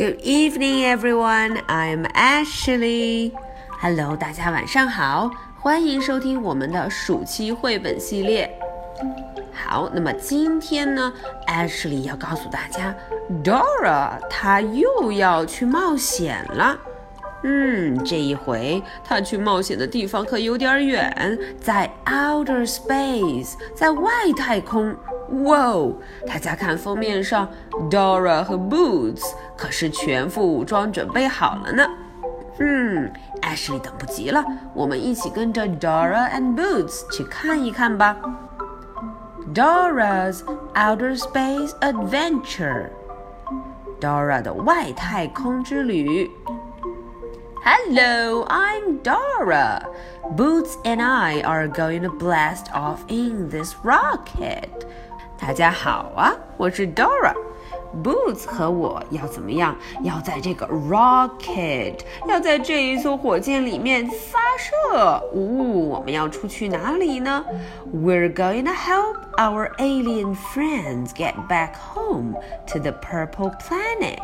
Good evening, everyone. I'm Ashley. Hello，大家晚上好，欢迎收听我们的暑期绘本系列。好，那么今天呢，Ashley 要告诉大家，Dora 她又要去冒险了。嗯，这一回她去冒险的地方可有点远，在 outer space，在外太空。哇哦！大家看封面上，Dora 和 Boots 可是全副武装，准备好了呢。嗯，Ashley 等不及了，我们一起跟着 Dora and Boots 去看一看吧。Dora's Outer Space Adventure，Dora 的外太空之旅。Hello, I'm Dora. Boots and I are going to blast off in this rocket. 大家好啊，我是 Dora。Boots 和我要怎么样？要在这个 rocket，要在这一艘火箭里面发射。呜、哦，我们要出去哪里呢？We're going to help our alien friends get back home to the purple planet。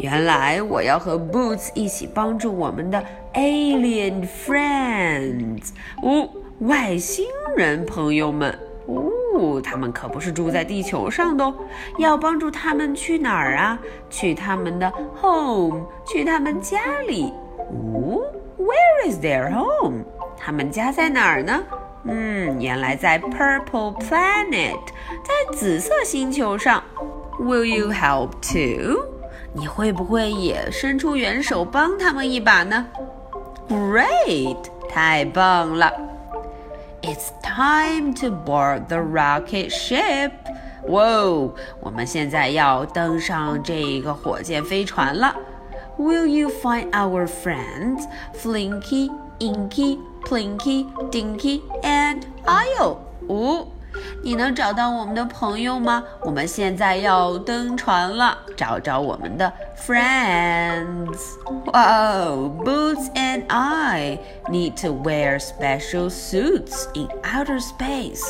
原来我要和 Boots 一起帮助我们的 alien friends，哦，外星人朋友们。哦，他们可不是住在地球上的哦，要帮助他们去哪儿啊？去他们的 home，去他们家里。哦，Where is their home？他们家在哪儿呢？嗯，原来在 Purple Planet，在紫色星球上。Will you help too？你会不会也伸出援手帮他们一把呢？Great，太棒了。It's time to board the rocket ship. 哇哦，我们现在要登上这个火箭飞船了。Will you find our friends Flinky, Inky, Plinky, Dinky, and Isle? 哦。你能找到我们的朋友吗？我们现在要登船了，找找我们的 friends。Wow, Boots and I need to wear special suits in outer space。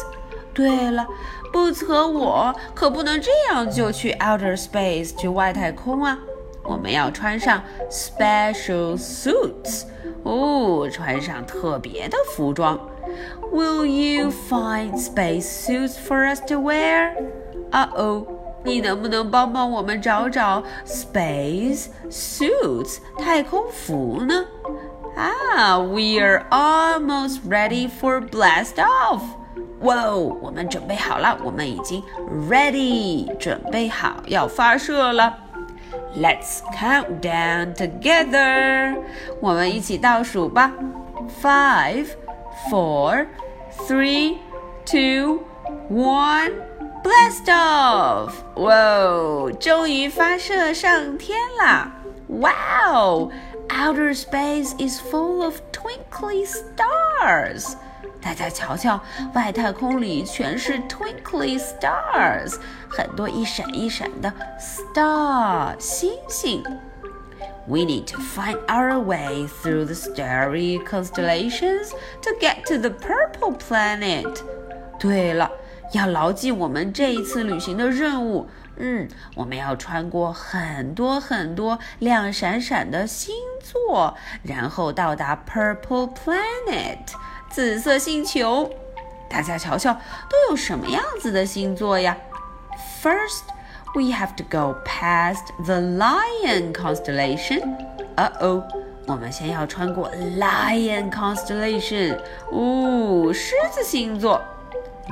对了，Boots 和我可不能这样就去 outer space 去外太空啊！我们要穿上 special suits。哦，穿上特别的服装。Will you find space suits for us to wear? 啊哦，你能不能帮帮我们找找 space suits 太空服呢？啊，We are almost ready for blast off. 哇哦，我们准备好了，我们已经 ready 准备好要发射了。Let's count down together. 我们一起倒数吧。Five, Four, three, two, one, blast off! 哇哦，终于发射上天啦！Wow! Outer space is full of twinkly stars. 大家瞧瞧，外太空里全是 twinkly stars，很多一闪一闪的 star 星星。We need to find our way through the starry constellations to get to the purple planet. 对了，要牢记我们这一次旅行的任务。嗯，我们要穿过很多很多亮闪闪的星座，然后到达 Purple Planet。紫色星球，大家瞧瞧，都有什么样子的星座呀？First, we have to go past the Lion constellation. 呃哦，我们先要穿过 Lion constellation，哦，狮子星座。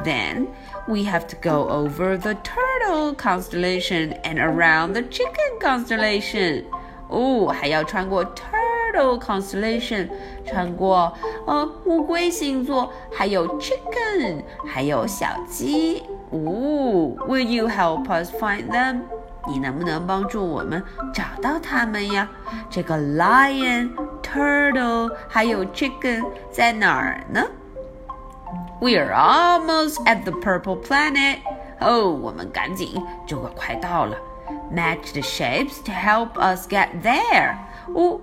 Then we have to go over the Turtle constellation and around the Chicken constellation. 哦，还要穿过 Turtle constellation，穿过呃乌龟星座，还有 Chicken，还有小鸡。 哦，Will you help us find them？你能不能帮助我们找到它们呀？这个 Lion、Turtle 还有 Chicken 在哪儿呢？We are almost at the purple planet. 哦，我们赶紧，就快到了。Match the shapes to help us get there. 哦，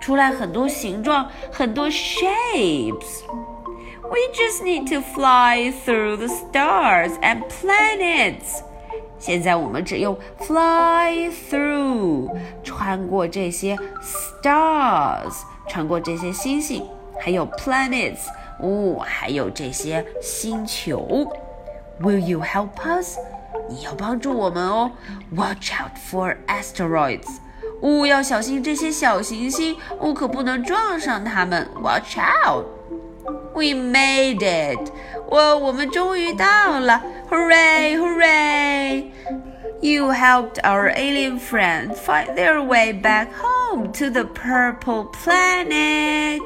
出来很多形状，很多 shapes. We just need to fly through the stars and planets. 现在我们只用 fly through，穿过这些 stars，穿过这些星星，还有 planets，哦，还有这些星球。Will you help us？你要帮助我们哦。Watch out for asteroids。哦，要小心这些小行星，哦，可不能撞上它们。Watch out。 We made it！哇，我们终于到了！Hooray! Hooray! You helped our alien friends find their way back home to the purple planet.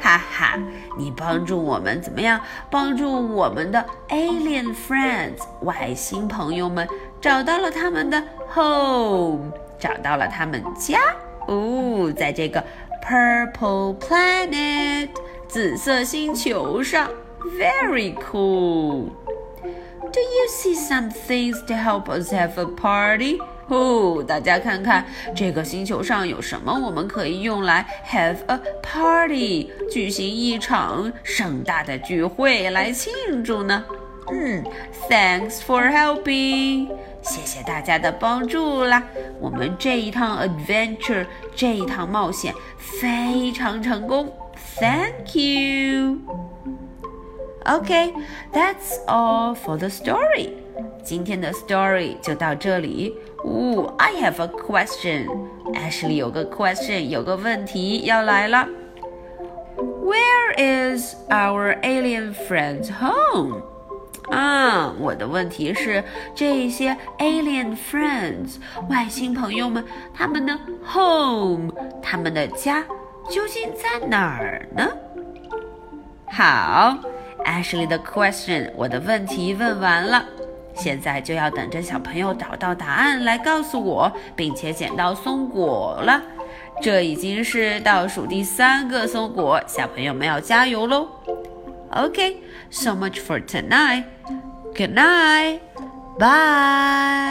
哈哈，你帮助我们怎么样？帮助我们的 alien friends 外星朋友们找到了他们的 home，找到了他们家。哦，在这个 purple planet。 紫色星球上，very cool. Do you see some things to help us have a party? 哦，大家看看这个星球上有什么我们可以用来 have a party，举行一场盛大的聚会来庆祝呢？嗯，Thanks for helping，谢谢大家的帮助啦！我们这一趟 adventure，这一趟冒险非常成功。Thank you. Okay, that's all for the story. 今天的 story 就到这里。Ooh, I have a question. Ashley 有个 question，有个问题要来了。Where is our alien friend's home? 啊，我的问题是，这些 alien friends 外星朋友们，他们的 home，他们的家。 究竟在哪儿呢？好，Ashley 的 question，我的问题问完了，现在就要等着小朋友找到答案来告诉我，并且捡到松果了。这已经是倒数第三个松果，小朋友们要加油喽！OK，so much for tonight. Good night. Bye.